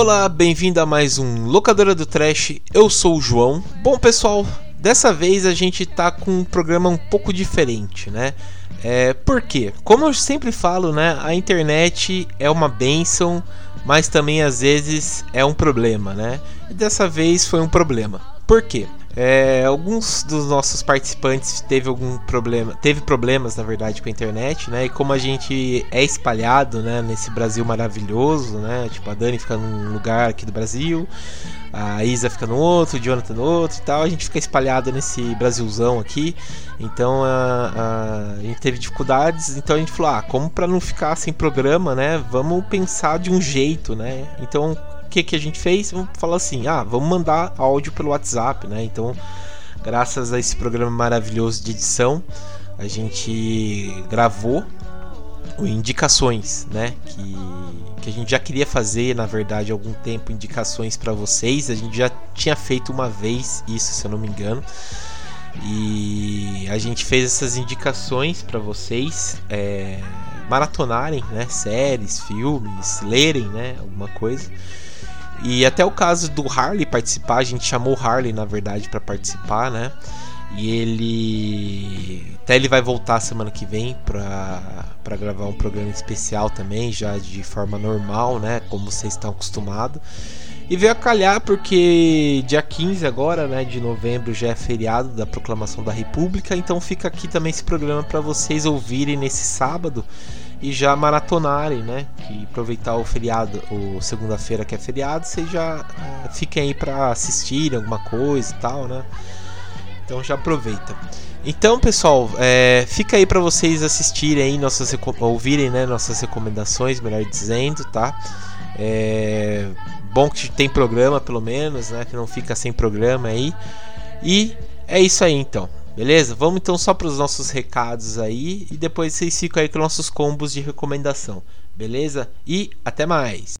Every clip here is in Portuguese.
Olá, bem-vindo a mais um Locadora do Trash. Eu sou o João. Bom, pessoal, dessa vez a gente tá com um programa um pouco diferente, né? É, por quê? Como eu sempre falo, né? A internet é uma benção, mas também às vezes é um problema, né? E dessa vez foi um problema. Por quê? É, alguns dos nossos participantes teve algum problema, teve problemas na verdade com a internet, né? E como a gente é espalhado, né, nesse Brasil maravilhoso, né? Tipo a Dani fica num lugar aqui do Brasil, a Isa fica no outro, o Jonathan no outro e tal, a gente fica espalhado nesse Brasilzão aqui. Então a, a, a gente teve dificuldades, então a gente falou, ah, como para não ficar sem programa, né? Vamos pensar de um jeito, né? Então que, que a gente fez? Vamos falar assim: ah, vamos mandar áudio pelo WhatsApp, né? Então, graças a esse programa maravilhoso de edição, a gente gravou indicações, né? Que, que a gente já queria fazer, na verdade, há algum tempo, indicações para vocês. A gente já tinha feito uma vez isso, se eu não me engano. E a gente fez essas indicações para vocês é, maratonarem, né? Séries, filmes, lerem, né? Alguma coisa. E até o caso do Harley participar, a gente chamou o Harley, na verdade, para participar, né? E ele. Até ele vai voltar semana que vem pra gravar um programa especial também, já de forma normal, né? Como vocês estão acostumados. E veio a calhar porque dia 15 agora, né, de novembro, já é feriado da proclamação da República, então fica aqui também esse programa para vocês ouvirem nesse sábado e já maratonarem, né? Que aproveitar o feriado, o segunda-feira que é feriado, vocês já é, fiquem aí para assistirem alguma coisa e tal, né? Então já aproveita. Então, pessoal, é, fica aí para vocês assistirem aí nossas ouvirem, né, nossas recomendações, melhor dizendo, tá? É bom que tem programa pelo menos, né? Que não fica sem programa aí. E é isso aí então. Beleza? Vamos então só para os nossos recados aí e depois vocês ficam aí com nossos combos de recomendação. Beleza? E até mais!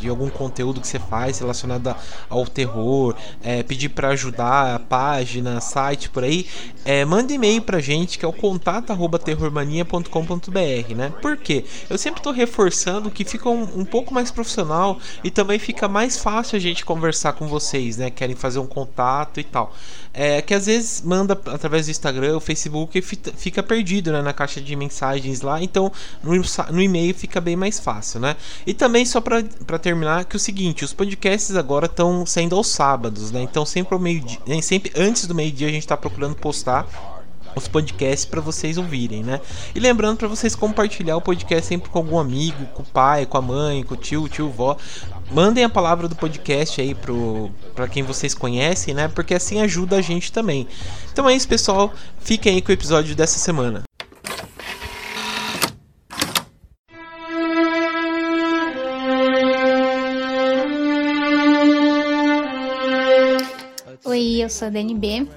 de algum conteúdo que você faz relacionado ao terror, é, pedir para ajudar página, site por aí, é, manda e-mail pra gente que é o contato@terrormania.com.br, né? Por quê? Eu sempre estou reforçando que fica um, um pouco mais profissional e também fica mais fácil a gente conversar com vocês, né? Querem fazer um contato e tal. É que às vezes manda através do Instagram, o Facebook e fica perdido né, na caixa de mensagens lá. Então no, no e-mail fica bem mais fácil, né? E também só para terminar que é o seguinte, os podcasts agora estão saindo aos sábados, né? Então sempre ao meio dia, sempre antes do meio dia a gente está procurando postar os podcasts para vocês ouvirem, né? E lembrando para vocês compartilhar o podcast sempre com algum amigo, com o pai, com a mãe, com o tio, tio, vó. Mandem a palavra do podcast aí pro para quem vocês conhecem, né? Porque assim ajuda a gente também. Então é isso, pessoal. Fiquem aí com o episódio dessa semana. Oi, eu sou a DNB.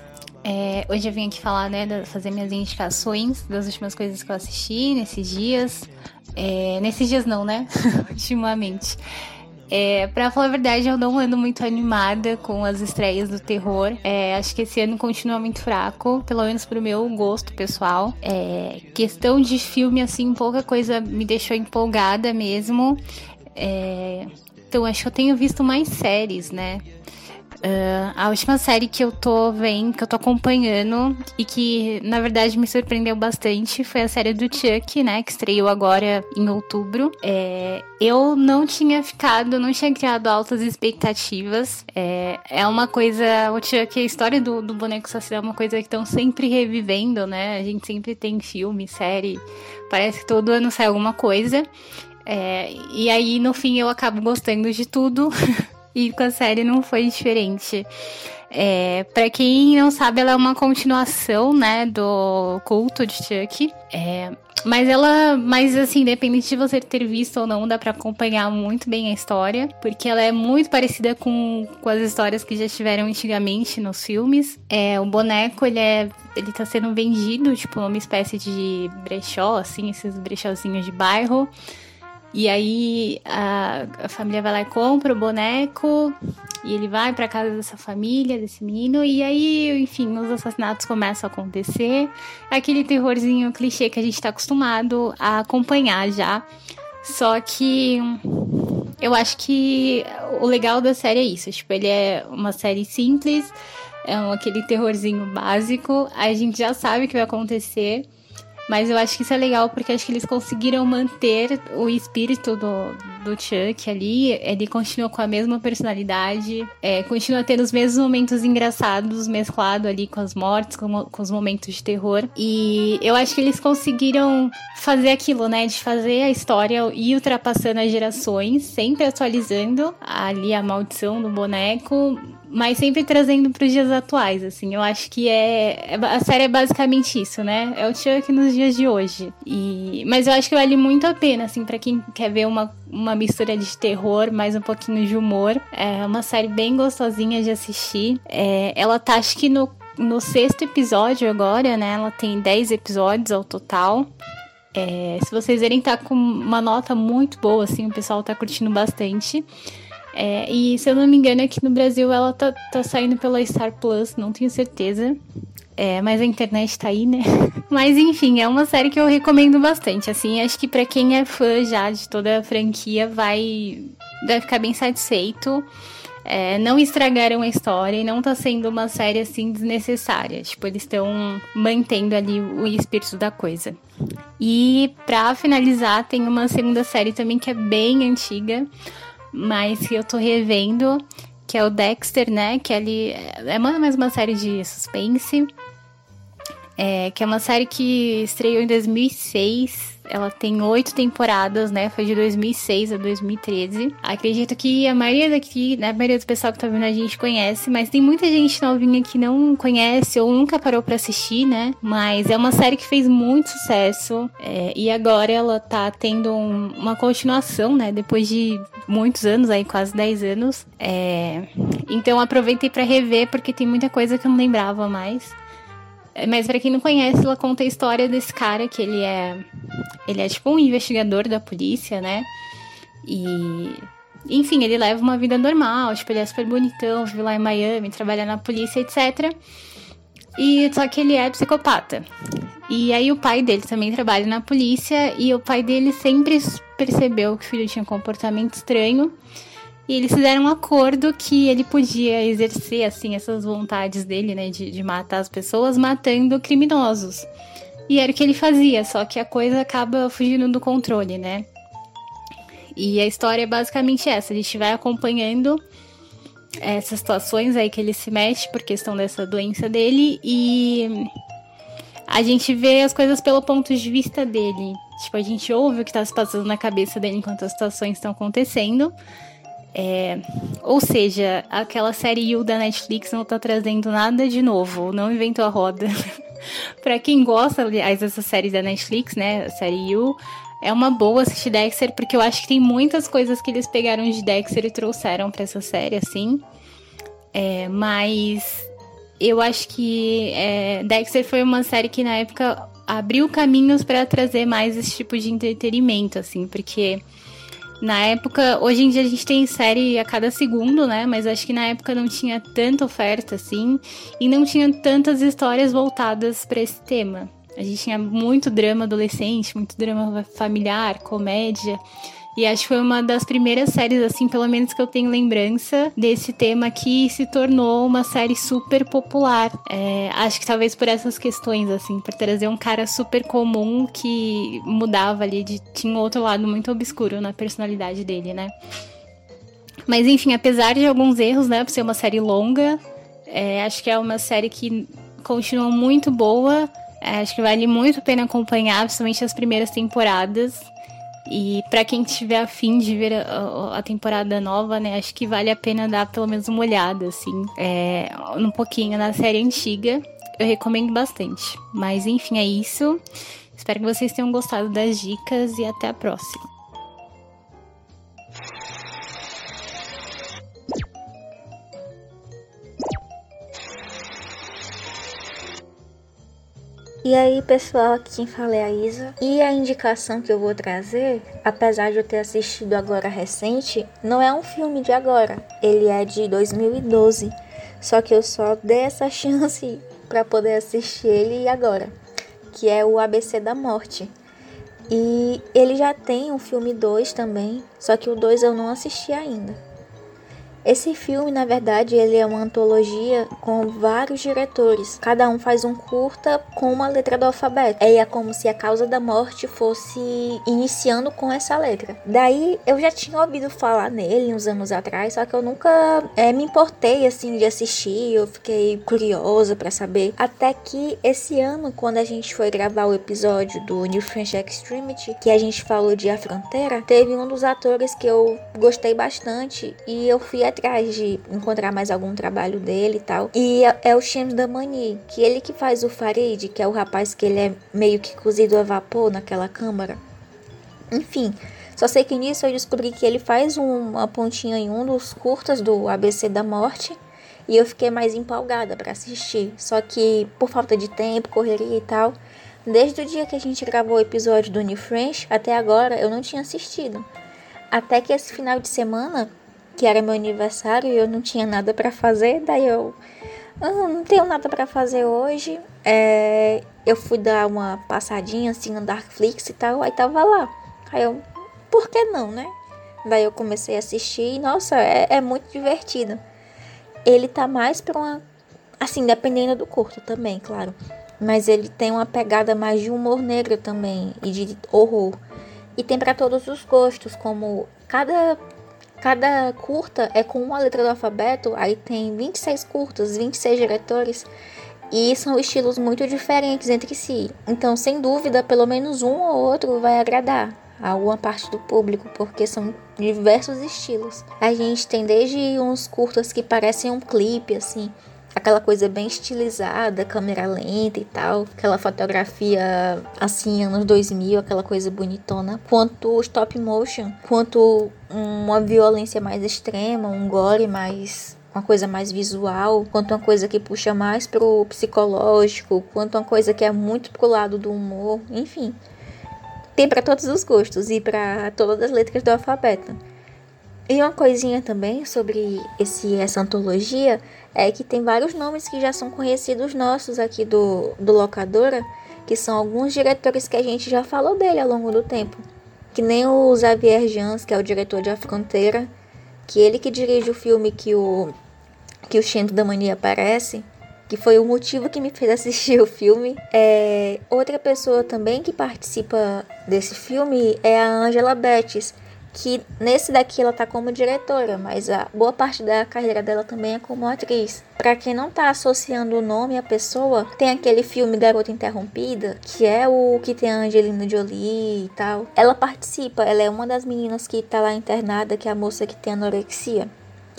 É, hoje eu vim aqui falar, né, fazer minhas indicações das últimas coisas que eu assisti nesses dias. É, nesses dias não, né? Ultimamente. É, pra falar a verdade, eu não ando muito animada com as estreias do terror. É, acho que esse ano continua muito fraco, pelo menos pro meu gosto pessoal. É, questão de filme, assim, pouca coisa me deixou empolgada mesmo. É, então, acho que eu tenho visto mais séries, né? Uh, a última série que eu tô vendo, que eu tô acompanhando e que na verdade me surpreendeu bastante foi a série do Chuck, né? Que estreou agora em outubro. É, eu não tinha ficado, não tinha criado altas expectativas. É, é uma coisa. O Chuck, a história do, do boneco assassino é uma coisa que estão sempre revivendo, né? A gente sempre tem filme, série. Parece que todo ano sai alguma coisa. É, e aí, no fim, eu acabo gostando de tudo. E com a série não foi diferente. É, para quem não sabe, ela é uma continuação, né, do culto de Chuck. É, mas ela, mas assim, independente de você ter visto ou não, dá para acompanhar muito bem a história, porque ela é muito parecida com, com as histórias que já tiveram antigamente nos filmes. É, o boneco, ele é, ele tá sendo vendido, tipo, numa espécie de brechó, assim, esses brechózinhos de bairro. E aí a, a, família vai lá e compra o boneco e ele vai para casa dessa família, desse menino, e aí, enfim, os assassinatos começam a acontecer. Aquele terrorzinho clichê que a gente tá acostumado a acompanhar já. Só que eu acho que o legal da série é isso, tipo, ele é uma série simples, é um, aquele terrorzinho básico, a gente já sabe o que vai acontecer. Mas eu acho que isso é legal porque acho que eles conseguiram manter o espírito do, do Chuck ali. Ele continua com a mesma personalidade, é, continua tendo os mesmos momentos engraçados mesclado ali com as mortes, com, com os momentos de terror. E eu acho que eles conseguiram fazer aquilo, né? De fazer a história e ultrapassando as gerações, sempre atualizando ali a maldição do boneco, mas sempre trazendo para os dias atuais, assim. Eu acho que é, é, a série é basicamente isso, né? É o Chuck nos dias de hoje. E mas eu acho que vale muito a pena, assim, para quem quer ver uma, uma mistura de terror mais um pouquinho de humor. É uma série bem gostosinha de assistir. É, ela tá acho que no no sexto episódio agora, né? Ela tem 10 episódios ao total. É, se vocês verem, tá com uma nota muito boa, assim, o pessoal tá curtindo bastante. É, e se eu não me engano, aqui no Brasil ela tá, tá saindo pela Star Plus, não tenho certeza. É, mas a internet tá aí, né? mas enfim, é uma série que eu recomendo bastante. Assim, acho que para quem é fã já de toda a franquia vai, vai ficar bem satisfeito. É, não estragaram a história e não tá sendo uma série assim desnecessária. Tipo, eles estão mantendo ali o espírito da coisa. E pra finalizar, tem uma segunda série também que é bem antiga mas que eu tô revendo, que é o Dexter, né? Que ele é mais uma série de suspense. É, que é uma série que estreou em 2006 ela tem oito temporadas, né? Foi de 2006 a 2013. Acredito que a maioria daqui, né? A maioria do pessoal que tá vendo a gente conhece, mas tem muita gente novinha que não conhece ou nunca parou para assistir, né? Mas é uma série que fez muito sucesso é, e agora ela tá tendo um, uma continuação, né? Depois de muitos anos, aí quase 10 anos. É, então aproveitei para rever porque tem muita coisa que eu não lembrava mais. Mas para quem não conhece, ela conta a história desse cara que ele é ele é tipo um investigador da polícia, né? E enfim, ele leva uma vida normal, tipo, ele é super bonitão, vive lá em Miami, trabalha na polícia, etc. E só que ele é psicopata. E aí o pai dele também trabalha na polícia e o pai dele sempre percebeu que o filho tinha um comportamento estranho e eles fizeram um acordo que ele podia exercer, assim, essas vontades dele, né, de, de matar as pessoas, matando criminosos. E era o que ele fazia, só que a coisa acaba fugindo do controle, né? E a história é basicamente essa: a gente vai acompanhando essas situações aí que ele se mexe por questão dessa doença dele e a gente vê as coisas pelo ponto de vista dele. Tipo, a gente ouve o que tá se passando na cabeça dele enquanto as situações estão acontecendo. É, ou seja, aquela série You da Netflix não tá trazendo nada de novo, não inventou a roda. para quem gosta, aliás, dessa série da Netflix, né, a série You, é uma boa assistir Dexter, porque eu acho que tem muitas coisas que eles pegaram de Dexter e trouxeram para essa série, assim. É, mas eu acho que é, Dexter foi uma série que na época abriu caminhos para trazer mais esse tipo de entretenimento, assim, porque na época, hoje em dia a gente tem série a cada segundo, né? Mas acho que na época não tinha tanta oferta assim e não tinha tantas histórias voltadas para esse tema. A gente tinha muito drama adolescente, muito drama familiar, comédia. E acho que foi uma das primeiras séries, assim, pelo menos que eu tenho lembrança desse tema que se tornou uma série super popular. É, acho que talvez por essas questões, assim, por trazer um cara super comum que mudava ali, de, tinha um outro lado muito obscuro na personalidade dele, né? Mas enfim, apesar de alguns erros, né, por ser uma série longa, é, acho que é uma série que continua muito boa. É, acho que vale muito a pena acompanhar, principalmente as primeiras temporadas. E para quem tiver afim de ver a, a, temporada nova, né, acho que vale a pena dar pelo menos uma olhada, assim, é, um pouquinho na série antiga. Eu recomendo bastante. Mas enfim, é isso. Espero que vocês tenham gostado das dicas e até a próxima. E aí, pessoal, aqui quem fala é a Isa. E a indicação que eu vou trazer, apesar de eu ter assistido agora recente, não é um filme de agora. Ele é de 2012. Só que eu só dei essa chance para poder assistir ele agora, que é o ABC da Morte. E ele já tem um filme 2 também, só que o 2 eu não assisti ainda. Esse filme, na verdade, ele é uma antologia com vários diretores. Cada um faz um curta com uma letra do alfabeto. É como se a causa da morte fosse iniciando com essa letra. Daí eu já tinha ouvido falar nele uns anos atrás, só que eu nunca é, me importei assim de assistir. Eu fiquei curiosa para saber. Até que esse ano, quando a gente foi gravar o episódio do New French Extremity, que a gente falou de A Fronteira, teve um dos atores que eu gostei bastante e eu fui atrás de encontrar mais algum trabalho dele e tal. E é, é o James Damani, que ele que faz o Farid, que é o rapaz que ele é meio que cozido a vapor naquela câmara. Enfim, só sei que nisso eu descobri que ele faz uma pontinha em um dos curtas do ABC da Morte. E eu fiquei mais empolgada para assistir. Só que por falta de tempo, correria e tal, desde o dia que a gente gravou o episódio do New French até agora eu não tinha assistido. Até que esse final de semana que era meu aniversário e eu não tinha nada para fazer, daí eu ah, não tenho nada para fazer hoje. É, eu fui dar uma passadinha assim no Darkflix e tal, aí tava lá. Aí eu, por que não, né? Daí eu comecei a assistir e, nossa, é, é muito divertido. Ele tá mais pra uma. Assim, dependendo do curto também, claro. Mas ele tem uma pegada mais de humor negro também e de horror. E tem para todos os gostos, como cada Cada curta é com uma letra do alfabeto, aí tem 26 curtas, 26 diretores, e são estilos muito diferentes entre si. Então, sem dúvida, pelo menos um ou outro vai agradar a alguma parte do público, porque são diversos estilos. A gente tem desde uns curtas que parecem um clipe, assim, aquela coisa bem estilizada, câmera lenta e tal, aquela fotografia assim, anos 2000, aquela coisa bonitona, quanto stop motion, quanto uma violência mais extrema, um gore mais uma coisa mais visual, quanto uma coisa que puxa mais pro psicológico, quanto uma coisa que é muito pro lado do humor, enfim. Tem para todos os gostos e para todas as letras do alfabeto. E uma coisinha também sobre esse, essa antologia é que tem vários nomes que já são conhecidos nossos aqui do, do Locadora, que são alguns diretores que a gente já falou dele ao longo do tempo. Que nem o Xavier Jans, que é o diretor de A Fronteira, que ele que dirige o filme que o, que o Xento da Mania aparece, que foi o motivo que me fez assistir o filme. É, outra pessoa também que participa desse filme é a Angela Bettis, que nesse daqui ela tá como diretora, mas a boa parte da carreira dela também é como atriz. Para quem não tá associando o nome à pessoa, tem aquele filme Garota Interrompida, que é o que tem a Angelina Jolie e tal. Ela participa, ela é uma das meninas que tá lá internada, que é a moça que tem anorexia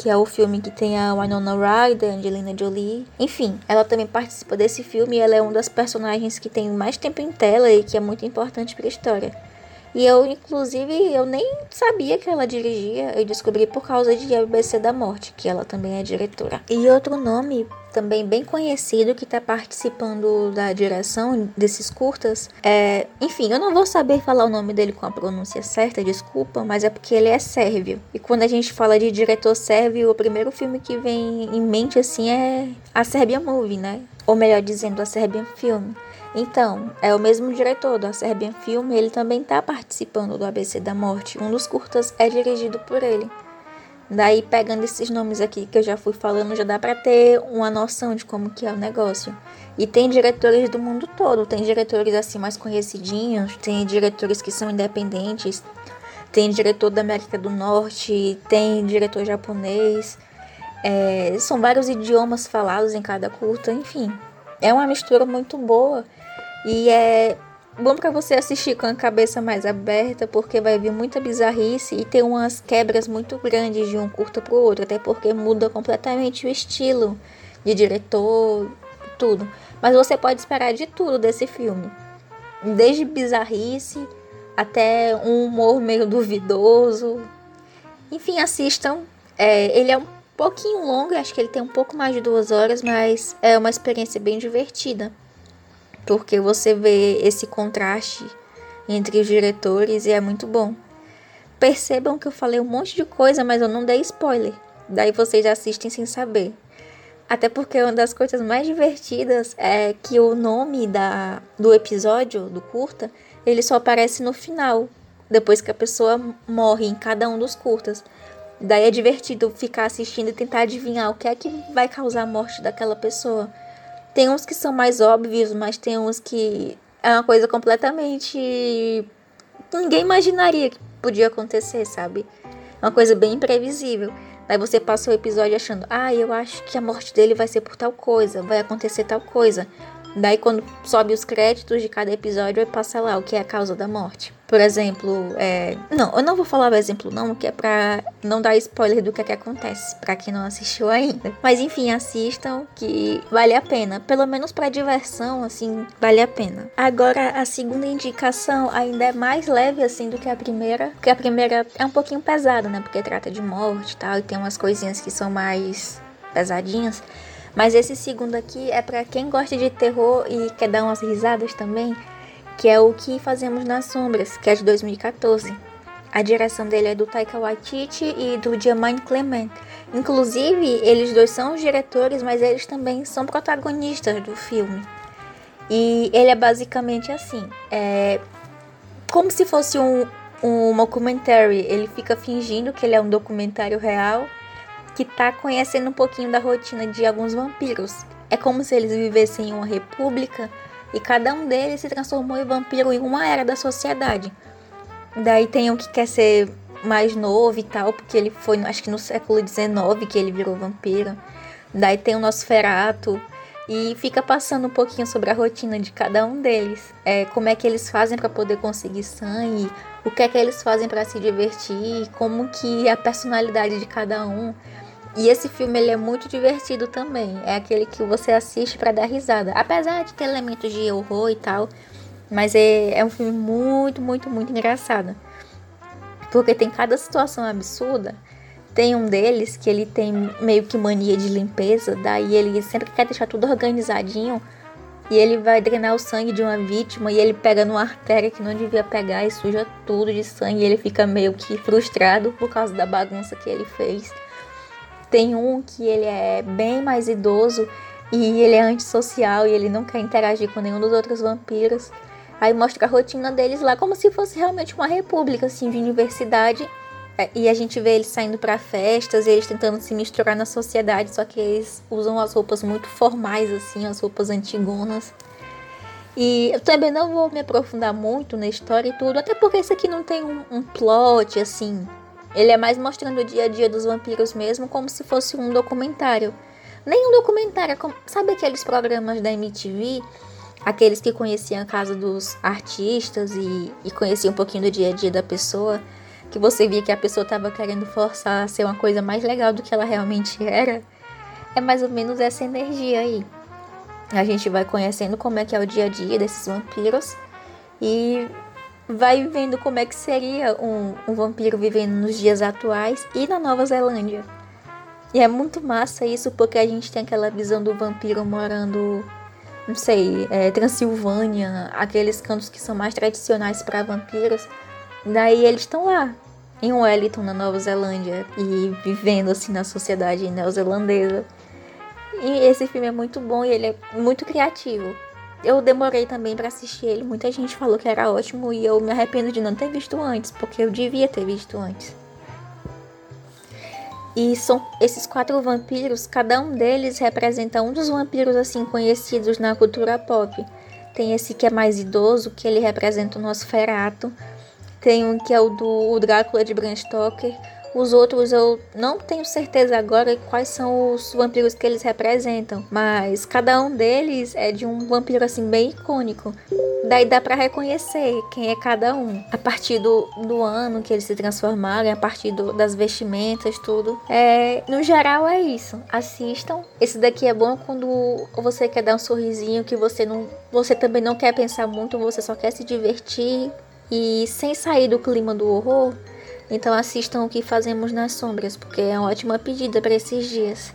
que é o filme que tem a Winona Ryder, Angelina Jolie. Enfim, ela também participa desse filme e ela é uma das personagens que tem mais tempo em tela e que é muito importante para a história. E eu, inclusive, eu nem sabia que ela dirigia, eu descobri por causa de ABC da Morte, que ela também é diretora. E outro nome também bem conhecido que está participando da direção desses curtas é. Enfim, eu não vou saber falar o nome dele com a pronúncia certa, desculpa, mas é porque ele é sérvio. E quando a gente fala de diretor sérvio, o primeiro filme que vem em mente assim é a Serbian Movie, né? Ou melhor dizendo, a Serbian Film. Então, é o mesmo diretor da Serbian Film, ele também está participando do ABC da Morte. Um dos curtas é dirigido por ele. Daí, pegando esses nomes aqui que eu já fui falando, já dá para ter uma noção de como que é o negócio. E tem diretores do mundo todo, tem diretores assim mais conhecidinhos, tem diretores que são independentes, tem diretor da América do Norte, tem diretor japonês. É, são vários idiomas falados em cada curta, enfim. É uma mistura muito boa e é bom para você assistir com a cabeça mais aberta, porque vai vir muita bizarrice e tem umas quebras muito grandes de um curto pro outro, até porque muda completamente o estilo de diretor, tudo. Mas você pode esperar de tudo desse filme. Desde bizarrice até um humor meio duvidoso. Enfim, assistam. É, ele é um pouquinho longo, acho que ele tem um pouco mais de duas horas, mas é uma experiência bem divertida porque você vê esse contraste entre os diretores e é muito bom. Percebam que eu falei um monte de coisa, mas eu não dei spoiler. Daí vocês assistem sem saber. Até porque uma das coisas mais divertidas é que o nome da, do episódio, do curta, ele só aparece no final, depois que a pessoa morre em cada um dos curtas. Daí é divertido ficar assistindo e tentar adivinhar o que é que vai causar a morte daquela pessoa. Tem uns que são mais óbvios, mas tem uns que é uma coisa completamente. Ninguém imaginaria que podia acontecer, sabe? É uma coisa bem imprevisível. Aí você passa o episódio achando, ah, eu acho que a morte dele vai ser por tal coisa, vai acontecer tal coisa. Daí quando sobe os créditos de cada episódio, passa lá o que é a causa da morte. Por exemplo, é... não, eu não vou falar o exemplo não, que é pra não dar spoiler do que, é que acontece, para quem não assistiu ainda. Mas enfim, assistam que vale a pena, pelo menos para diversão, assim, vale a pena. Agora a segunda indicação ainda é mais leve assim do que a primeira, porque a primeira é um pouquinho pesada, né? Porque trata de morte e tal, e tem umas coisinhas que são mais pesadinhas. Mas esse segundo aqui é para quem gosta de terror e quer dar umas risadas também, que é o que fazemos nas sombras, que é de 2014. A direção dele é do Taika Waititi e do Jermaine Clement. Inclusive, eles dois são os diretores, mas eles também são protagonistas do filme. E ele é basicamente assim, é como se fosse um, um documentary. Ele fica fingindo que ele é um documentário real que tá conhecendo um pouquinho da rotina de alguns vampiros. É como se eles vivessem em uma república e cada um deles se transformou em vampiro em uma era da sociedade. Daí tem um que quer ser mais novo e tal, porque ele foi, acho que no século XIX que ele virou vampiro. Daí tem o Nosferatu e fica passando um pouquinho sobre a rotina de cada um deles. É, como é que eles fazem para poder conseguir sangue, o que é que eles fazem para se divertir, como que é a personalidade de cada um. E esse filme ele é muito divertido também. É aquele que você assiste para dar risada. Apesar de ter elementos de horror e tal. Mas é, é um filme muito, muito, muito engraçado. Porque tem cada situação absurda. Tem um deles que ele tem meio que mania de limpeza. Daí ele sempre quer deixar tudo organizadinho. E ele vai drenar o sangue de uma vítima. E ele pega numa artéria que não devia pegar e suja tudo de sangue. E ele fica meio que frustrado por causa da bagunça que ele fez. Tem um que ele é bem mais idoso e ele é antissocial e ele não quer interagir com nenhum dos outros vampiros. Aí mostra a rotina deles lá como se fosse realmente uma república assim de universidade. É, e a gente vê eles saindo para festas, eles tentando se misturar na sociedade, só que eles usam as roupas muito formais assim, as roupas antigonas. E eu também não vou me aprofundar muito na história e tudo, até porque esse aqui não tem um, um plot assim. Ele é mais mostrando o dia a dia dos vampiros mesmo, como se fosse um documentário. Nem um documentário, como, sabe aqueles programas da MTV? Aqueles que conheciam a casa dos artistas e, e conheciam um pouquinho do dia a dia da pessoa que você via que a pessoa estava querendo forçar a ser uma coisa mais legal do que ela realmente era, é mais ou menos essa energia aí. A gente vai conhecendo como é que é o dia a dia desses vampiros e vai vendo como é que seria um, um vampiro vivendo nos dias atuais e na Nova Zelândia. E é muito massa isso porque a gente tem aquela visão do vampiro morando, não sei, é, Transilvânia, aqueles cantos que são mais tradicionais para vampiros. Daí eles estão lá, em Wellington, na Nova Zelândia, e vivendo assim na sociedade neozelandesa. E esse filme é muito bom e ele é muito criativo. Eu demorei também para assistir ele, muita gente falou que era ótimo e eu me arrependo de não ter visto antes, porque eu devia ter visto antes. E são esses quatro vampiros, cada um deles representa um dos vampiros assim conhecidos na cultura pop. Tem esse que é mais idoso, que ele representa o Nosferatu. Tem um que é o do Drácula de Bram Stoker. Os outros eu não tenho certeza agora quais são os vampiros que eles representam, mas cada um deles é de um vampiro assim bem icônico. Daí dá para reconhecer quem é cada um. A partir do, do ano que eles se transformaram, a partir do, das vestimentas, tudo. É, no geral é isso. Assistam. Esse daqui é bom quando você quer dar um sorrisinho que você não, você também não quer pensar muito, você só quer se divertir e sem sair do clima do horror, então assistam o que fazemos nas sombras, porque é uma ótima pedida para esses dias.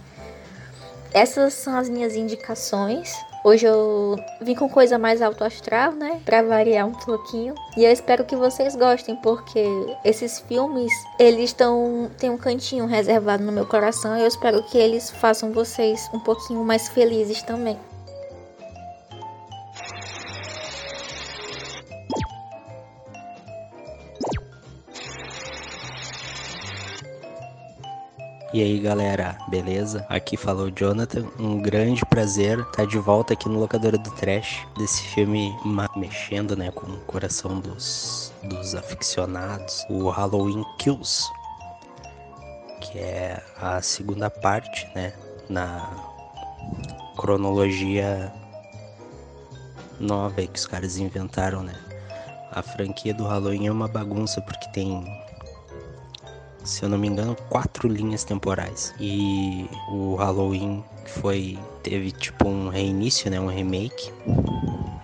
Essas são as minhas indicações. Hoje eu vim com coisa mais alto astral, né? Pra variar um pouquinho. E eu espero que vocês gostem, porque esses filmes, eles estão. tem um cantinho reservado no meu coração. E eu espero que eles façam vocês um pouquinho mais felizes também. E aí galera, beleza? Aqui falou Jonathan, um grande prazer estar tá de volta aqui no Locadora do Trash, desse filme mexendo né, com o coração dos, dos aficionados, o Halloween Kills, que é a segunda parte né, na cronologia nova que os caras inventaram, né? A franquia do Halloween é uma bagunça porque tem se eu não me engano, quatro linhas temporais. E o Halloween foi teve tipo um reinício, né, um remake.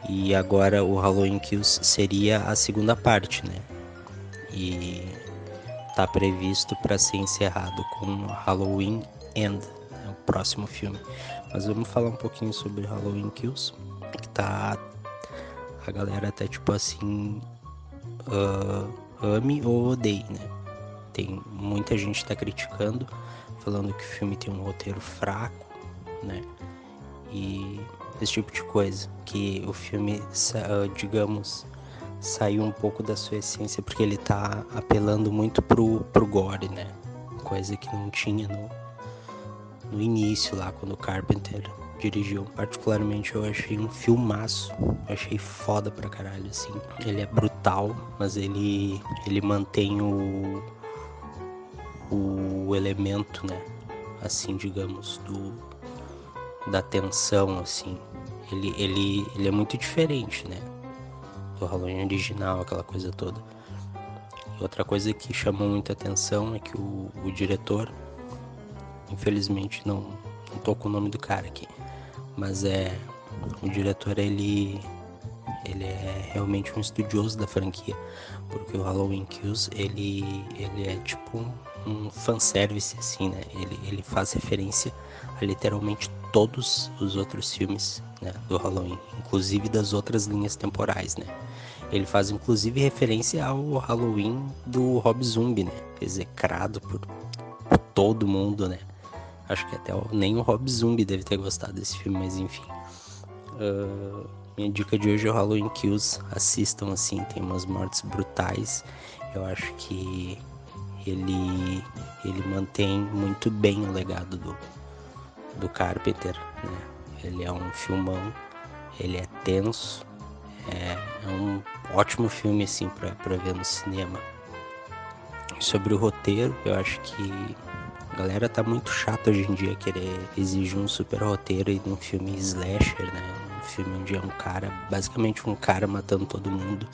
E agora o Halloween Kills seria a segunda parte, né? E tá previsto para ser encerrado com Halloween End, né, o próximo filme. Mas vamos falar um pouquinho sobre Halloween Kills, que tá a galera até tipo assim uh, ame ou odeie, né? Tem muita gente está criticando, falando que o filme tem um roteiro fraco, né? E esse tipo de coisa, que o filme, ah, digamos, saiu um pouco da sua essência porque ele tá apelando muito pro, pro gore, né? Coisa que não tinha no, no início lá, quando o Carpenter dirigiu. Particularmente eu achei um filmaço. Eu achei foda pra caralho, assim. Ele é brutal, mas ele, ele mantém o, o elemento, né? Assim, digamos, do da tensão, assim. Ele, ele, ele é muito diferente, né? Do Halloween original, aquela coisa toda. E outra coisa que chamou muita atenção é que o, o diretor, infelizmente não, não tô com o nome do cara aqui, mas é o diretor ele ele é realmente um estudioso da franquia, porque o Halloween Kills ele ele é tipo um fanservice, assim, né? Ele, ele faz referência a literalmente todos os outros filmes né, do Halloween, inclusive das outras linhas temporais, né? Ele faz inclusive referência ao Halloween do Rob Zombie, né? Execrado por, todo mundo, né? Acho que até nem o Rob Zombie deve ter gostado desse filme, mas enfim. Uh, minha dica de hoje é o Halloween Kills. Assistam assim, tem umas mortes brutais. Eu acho que ele, ele mantém muito bem o legado do, do Carpenter, né? Ele é um filmão, ele é tenso, É, é um ótimo filme assim para ver no cinema. Sobre o roteiro, eu acho que a galera tá muito chata hoje em dia querer exigir um super roteiro de um filme slasher, né? Um filme onde é um cara, basicamente um cara matando todo mundo.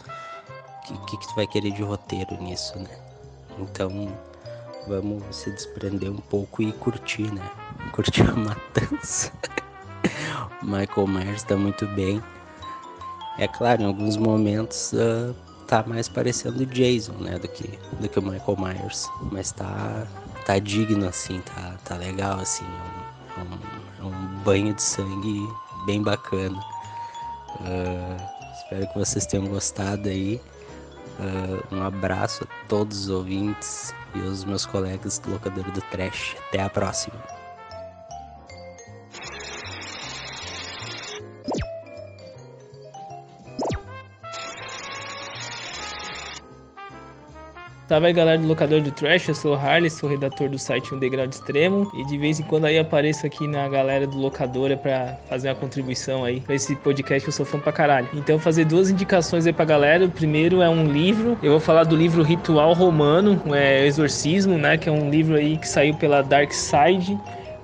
O que, que, que tu vai querer de roteiro nisso, né? Então vamos se desprender um pouco e curtir, né? Curtir a matança. Michael Myers tá muito bem. É claro, em alguns momentos uh, tá mais parecendo Jason, né, do que, do que o Michael Myers. Mas tá, tá digno, assim, tá, tá legal, assim. É um, é um, um banho de sangue bem bacana. Uh, espero que vocês tenham gostado aí. Uh, um abraço a todos os ouvintes e os meus colegas do Locador do Trash. Até a próxima. Salve aí galera do Locador do Trash, eu sou o Harley, sou redator do site Um Degrau de Extremo e de vez em quando aí apareço aqui na galera do Locadora pra fazer uma contribuição aí pra esse podcast que eu sou fã pra caralho. Então fazer duas indicações aí pra galera, o primeiro é um livro, eu vou falar do livro Ritual Romano, é Exorcismo, né, que é um livro aí que saiu pela Dark Side,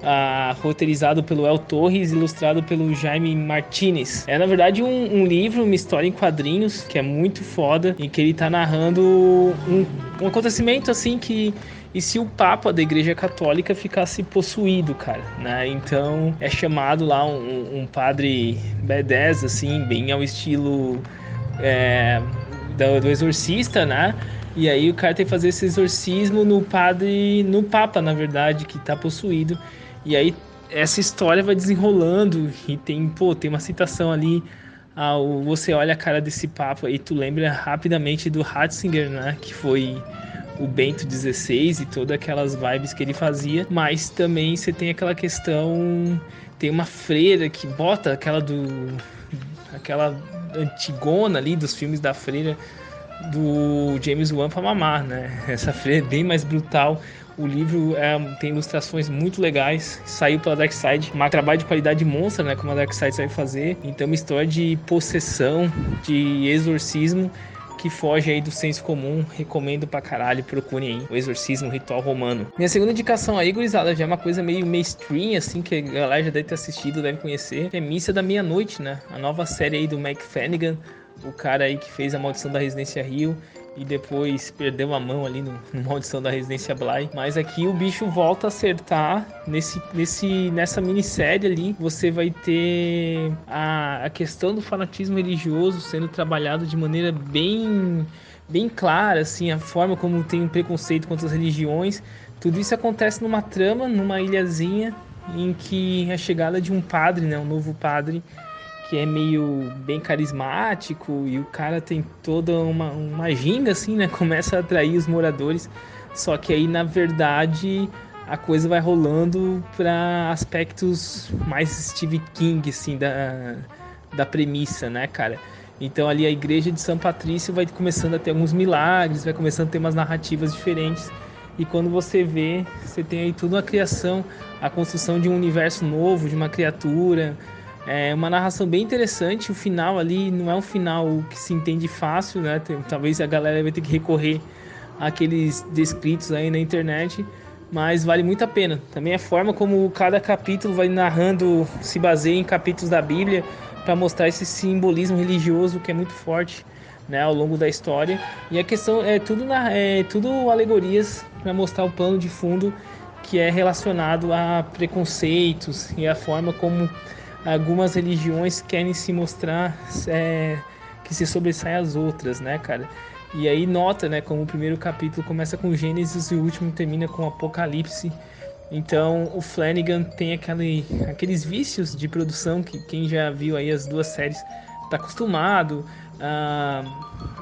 ah, roteirizado pelo El Torres, ilustrado pelo Jaime Martinez. É na verdade um, um, livro, uma história em quadrinhos que é muito foda, em que ele tá narrando um, um acontecimento assim que e se o Papa da Igreja Católica ficasse possuído, cara, né? Então é chamado lá um, um padre B10, assim, bem ao estilo é, do, do exorcista, né? E aí o cara tem que fazer esse exorcismo no padre, no Papa, na verdade, que tá possuído. E aí essa história vai desenrolando e tem, pô, tem uma citação ali ao você olha a cara desse papo e tu lembra rapidamente do Ratzinger, né, que foi o Bento XVI e todas aquelas vibes que ele fazia, mas também você tem aquela questão, tem uma freira que bota aquela do aquela antigona ali dos filmes da freira do James Wan para mamar, né? Essa freira é bem mais brutal. O livro é, tem ilustrações muito legais. Saiu pela Dark Side, um trabalho de qualidade monstra, né? Como a Dark Side sabe fazer. Então, uma história de possessão, de exorcismo que foge aí do senso comum, recomendo pra caralho, procurem aí o Exorcismo Ritual Romano. Minha segunda indicação aí, gurizada, já é uma coisa meio mainstream, assim, que a galera já deve ter assistido, deve conhecer, é Missa da Meia-Noite, né? A nova série aí do Mike Flanagan, o cara aí que fez a Maldição da Residência Rio e depois perdeu a mão ali no, no Maldição da Residência Bly. Mas aqui o bicho volta a acertar nesse, nesse, nessa minissérie ali. Você vai ter a, a questão do fanatismo religioso sendo trabalhado de maneira bem bem clara, assim, a forma como tem um preconceito contra as religiões. Tudo isso acontece numa trama, numa ilhazinha, em que a chegada de um padre, né, um novo padre, que é meio bem carismático e o cara tem toda uma, uma ginga assim, né? Começa a atrair os moradores. Só que aí, na verdade, a coisa vai rolando para aspectos mais Steve King, assim, da, da premissa, né, cara? Então ali a igreja de São Patrício vai começando a ter alguns milagres, vai começando a ter umas narrativas diferentes. E quando você vê, você tem aí tudo uma criação, a construção de um universo novo, de uma criatura, é uma narração bem interessante. O final ali não é um final que se entende fácil, né? Talvez a galera vai ter que recorrer àqueles descritos aí na internet, mas vale muito a pena. Também a forma como cada capítulo vai narrando se baseia em capítulos da Bíblia para mostrar esse simbolismo religioso que é muito forte. Né, ao longo da história e a questão é tudo na, é tudo alegorias para mostrar o pano de fundo que é relacionado a preconceitos e a forma como algumas religiões querem se mostrar é, que se sobressai às outras, né, cara? E aí nota, né, como o primeiro capítulo começa com Gênesis e o último termina com Apocalipse. Então o Flanagan tem aquele, aqueles vícios de produção que quem já viu aí as duas séries está acostumado, a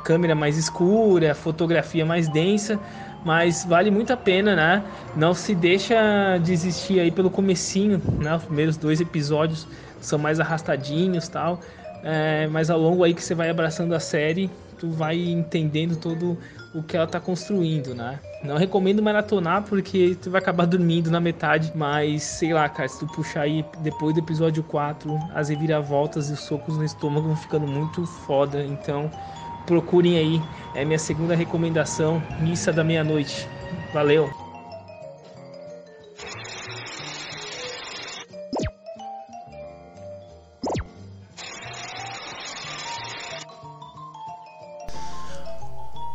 câmera mais escura, fotografia mais densa, mas vale muito a pena, né? Não se deixa desistir aí pelo comecinho, né? Os primeiros dois episódios são mais arrastadinhos tal. é, mas ao longo aí que você vai abraçando a série, tu vai entendendo todo o que ela tá construindo, né? Não recomendo maratonar porque tu vai acabar dormindo na metade, mas sei lá, cara, se tu puxar aí depois do episódio 4, as reviravoltas e os socos no estômago vão ficando muito foda, então procurem aí, é minha segunda recomendação, Missa da Meia-Noite. Valeu!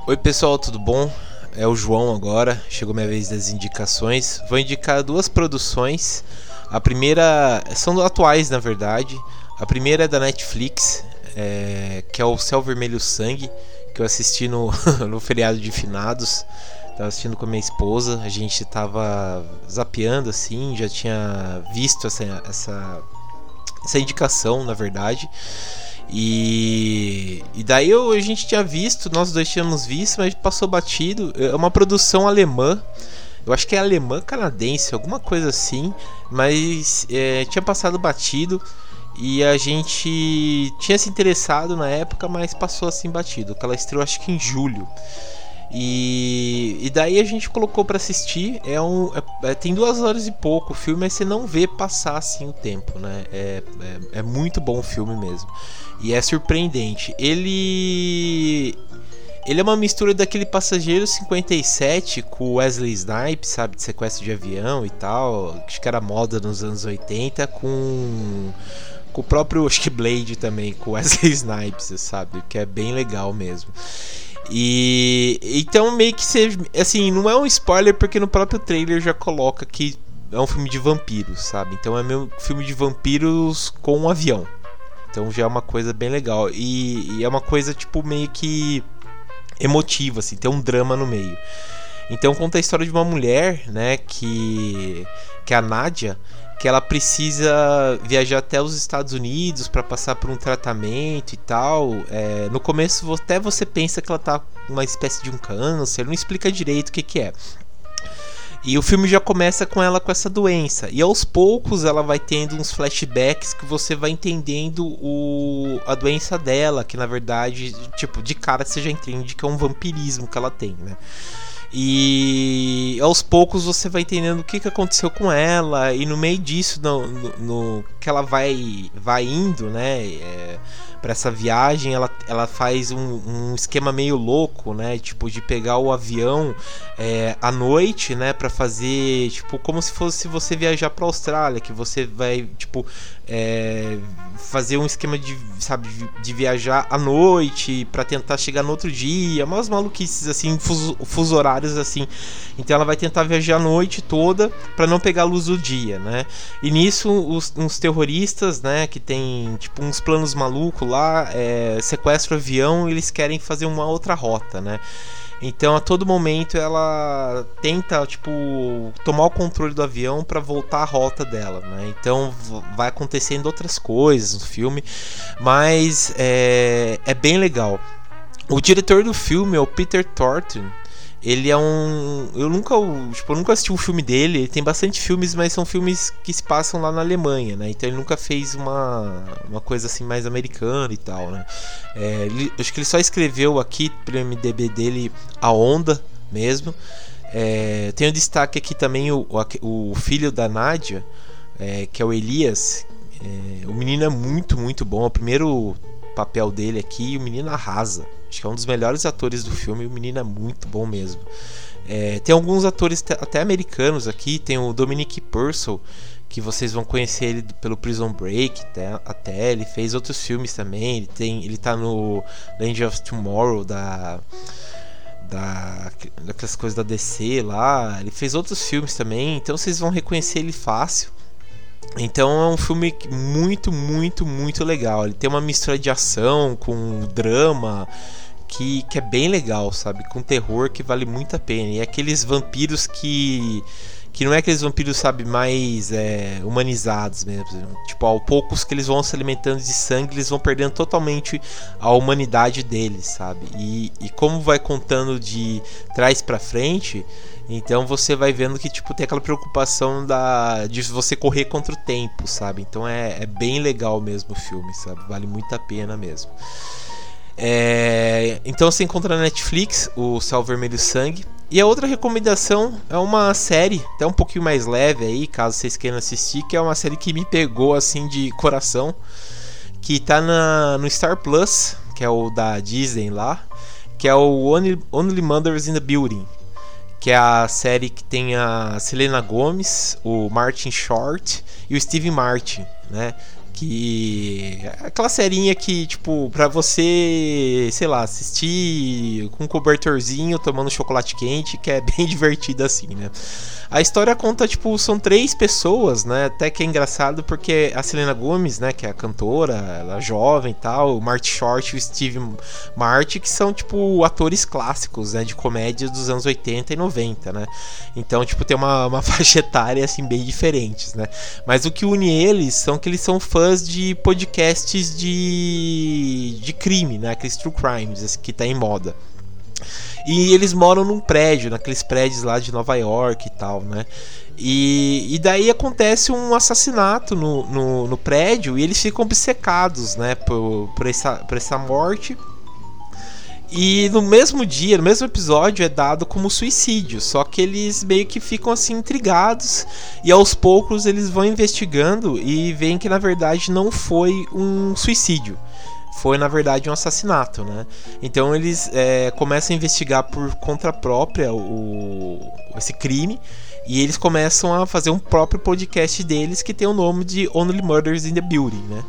Oi pessoal, tudo bom? É o João agora, chegou minha vez das indicações. Vou indicar duas produções. A primeira são atuais, na verdade. A primeira é da Netflix, é, que é o Céu Vermelho Sangue, que eu assisti no, no feriado de finados. Tava assistindo com a minha esposa, a gente tava zapeando assim, já tinha visto essa, essa, essa indicação, na verdade. E, e daí eu, a gente tinha visto, nós dois tínhamos visto, mas passou batido. É uma produção alemã. Eu acho que é alemã canadense, alguma coisa assim. Mas é, tinha passado batido. E a gente tinha se interessado na época, mas passou assim batido. Ela estreou acho que em julho. E, e daí a gente colocou para assistir. É um, é, é, tem duas horas e pouco o filme, mas você não vê passar assim o tempo, né? É, é, é muito bom o filme mesmo. E é surpreendente. Ele. Ele é uma mistura daquele Passageiro 57 com Wesley Snipes, sabe? De sequestro de avião e tal. Acho que era moda nos anos 80 com. Com o próprio, acho que Blade também, com Wesley Snipes, sabe? Que é bem legal mesmo. E então meio que seja, assim, não é um spoiler porque no próprio trailer já coloca que é um filme de vampiros, sabe? Então é meu filme de vampiros com um avião. Então já é uma coisa bem legal e, e é uma coisa tipo meio que emotiva, assim, tem um drama no meio. Então conta a história de uma mulher, né, que que é a Nádia, que ela precisa viajar até os Estados Unidos para passar por um tratamento e tal. É, no começo até você pensa que ela tá com uma espécie de um câncer, não explica direito o que, que é. E o filme já começa com ela com essa doença. E aos poucos ela vai tendo uns flashbacks que você vai entendendo o, a doença dela, que na verdade, tipo, de cara você já entende que é um vampirismo que ela tem, né? E aos poucos você vai entendendo o que, que aconteceu com ela, e no meio disso, no, no, no que ela vai, vai indo, né? É, para essa viagem, ela, ela faz um, um, esquema meio louco, né? Tipo, de pegar o avião é, à noite, né? para fazer, tipo, como se fosse você viajar pra Austrália, que você vai, tipo, é, fazer um esquema de, sabe, de viajar à noite para tentar chegar no outro dia, umas maluquices assim, fuso, fuso horários assim. Então ela vai tentar viajar a noite toda para não pegar a luz do dia, né? E nisso os, uns terroristas, né, que tem tipo uns planos malucos lá, é, sequestram o avião e eles querem fazer uma outra rota, né? Então a todo momento ela tenta tipo tomar o controle do avião para voltar à rota dela, né? Então vai acontecendo outras coisas no filme, mas é, é bem legal. O diretor do filme é o Peter Thornton ele é um. Eu nunca, tipo, eu nunca assisti um filme dele. Ele tem bastante filmes, mas são filmes que se passam lá na Alemanha, né? Então ele nunca fez uma, uma coisa assim mais americana e tal, né? É, ele, acho que ele só escreveu aqui pelo MDB dele A Onda mesmo. É, tem um destaque aqui também o, o, o filho da Nádia, é, que é o Elias. É, o menino é muito, muito bom. É o primeiro papel dele aqui o menino arrasa. Acho que é um dos melhores atores do filme o menino é muito bom mesmo. É, tem alguns atores até americanos aqui, tem o Dominic Purcell, que vocês vão conhecer ele pelo Prison Break, até, até ele fez outros filmes também, ele tem, ele tá no Land of Tomorrow da da daquelas coisas da DC lá, ele fez outros filmes também, então vocês vão reconhecer ele fácil. Então é um filme muito, muito, muito legal. Ele tem uma mistura de ação com drama que, que é bem legal, sabe? Com terror que vale muito a pena. E é aqueles vampiros que que não é aqueles vampiros, sabe, mais é, humanizados mesmo. Tipo, ao poucos que eles vão se alimentando de sangue, eles vão perdendo totalmente a humanidade deles, sabe? E, e como vai contando de trás para frente, então você vai vendo que tipo tem aquela preocupação da de você correr contra o tempo, sabe? Então é, é bem legal mesmo o filme, sabe? Vale muito a pena mesmo. É, então você encontra na Netflix o Céu Vermelho Sangue. E a outra recomendação é uma série, até um pouquinho mais leve aí, caso vocês queiram assistir, que é uma série que me pegou assim de coração, que tá na, no Star Plus, que é o da Disney lá, que é o Only, Only Mothers in the Building que é a série que tem a Selena Gomez, o Martin Short e o Steve Martin, né? Que aquela serinha que, tipo, pra você, sei lá, assistir com um cobertorzinho, tomando chocolate quente, que é bem divertido assim, né? A história conta, tipo, são três pessoas, né? Até que é engraçado porque a Selena Gomez, né, que é a cantora, ela é jovem e tal, o Marty Short e o Steve Marty, que são, tipo, atores clássicos, né, de comédia dos anos 80 e 90, né? Então, tipo, tem uma, uma faixa etária, assim, bem diferentes, né? Mas o que une eles são que eles são fãs de podcasts de, de crime, né? Aqueles true crimes, que tá em moda. E eles moram num prédio, naqueles prédios lá de Nova York e tal, né? E, e daí acontece um assassinato no, no, no, prédio e eles ficam obcecados, né? Por, por, essa, por essa morte. E no mesmo dia, no mesmo episódio, é dado como suicídio. Só que eles meio que ficam assim intrigados. E aos poucos eles vão investigando e veem que na verdade não foi um suicídio foi na verdade um assassinato, né? Então eles é, começam a investigar por conta própria o, esse crime e eles começam a fazer um próprio podcast deles que tem o nome de Only Murders in the Building, né?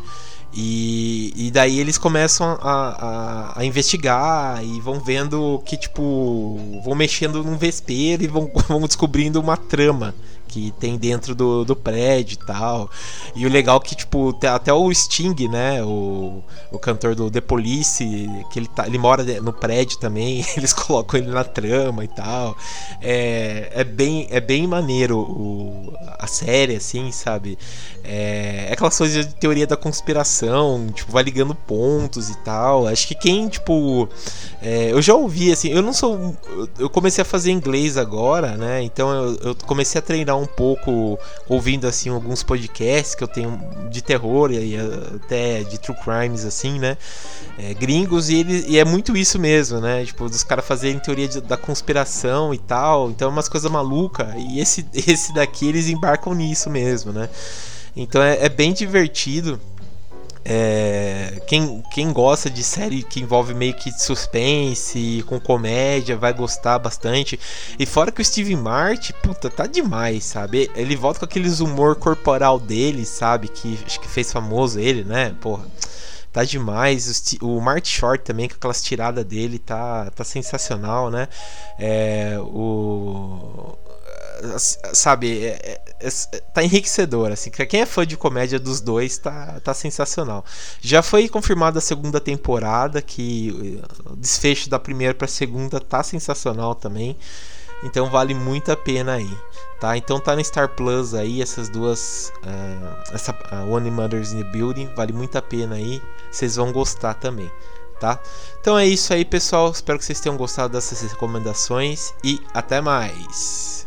E, e daí eles começam a, a, a, investigar e vão vendo que, tipo, vão mexendo num vespeiro e vão, vão descobrindo uma trama que tem dentro do, do prédio e tal. E o legal é que, tipo, até o Sting, né? O, o cantor do The Police, que ele, tá, ele mora no prédio também, eles colocam ele na trama e tal. É, é, bem, é bem maneiro o, a série, assim, sabe? É, é aquelas coisas de teoria da conspiração, tipo, vai ligando pontos e tal. Acho que quem, tipo. É, eu já ouvi, assim, eu não sou. Eu comecei a fazer inglês agora, né? Então eu, eu comecei a treinar um pouco ouvindo assim alguns podcasts que eu tenho de terror e até de true crimes assim, né? É, gringos e, ele, e é muito isso mesmo, né? Tipo, dos caras fazerem teoria de, da conspiração e tal. Então é umas coisas malucas. E esse, esse daqui eles embarcam nisso mesmo, né? Então é, é bem divertido. É, quem, quem gosta de série que envolve meio que suspense com comédia vai gostar bastante. E fora que o Steve Martin, puta, tá demais, sabe? Ele volta com aqueles humor corporal dele, sabe? Que acho que fez famoso ele, né? Porra tá demais. O Marty Short também, com aquelas tiradas dele, tá, tá sensacional, né? É, o sabe, é, é, é, tá enriquecedor, assim, quem é fã de comédia dos dois tá, tá sensacional. Já foi confirmada a segunda temporada, que o desfecho da primeira pra segunda tá sensacional também. Então vale muito a pena aí, tá? Então tá no Star Plus aí essas duas, uh, essa uh, One Mothers in the Building, vale muito a pena aí. Vocês vão gostar também, tá? Então é isso aí, pessoal. Espero que vocês tenham gostado dessas recomendações e até mais.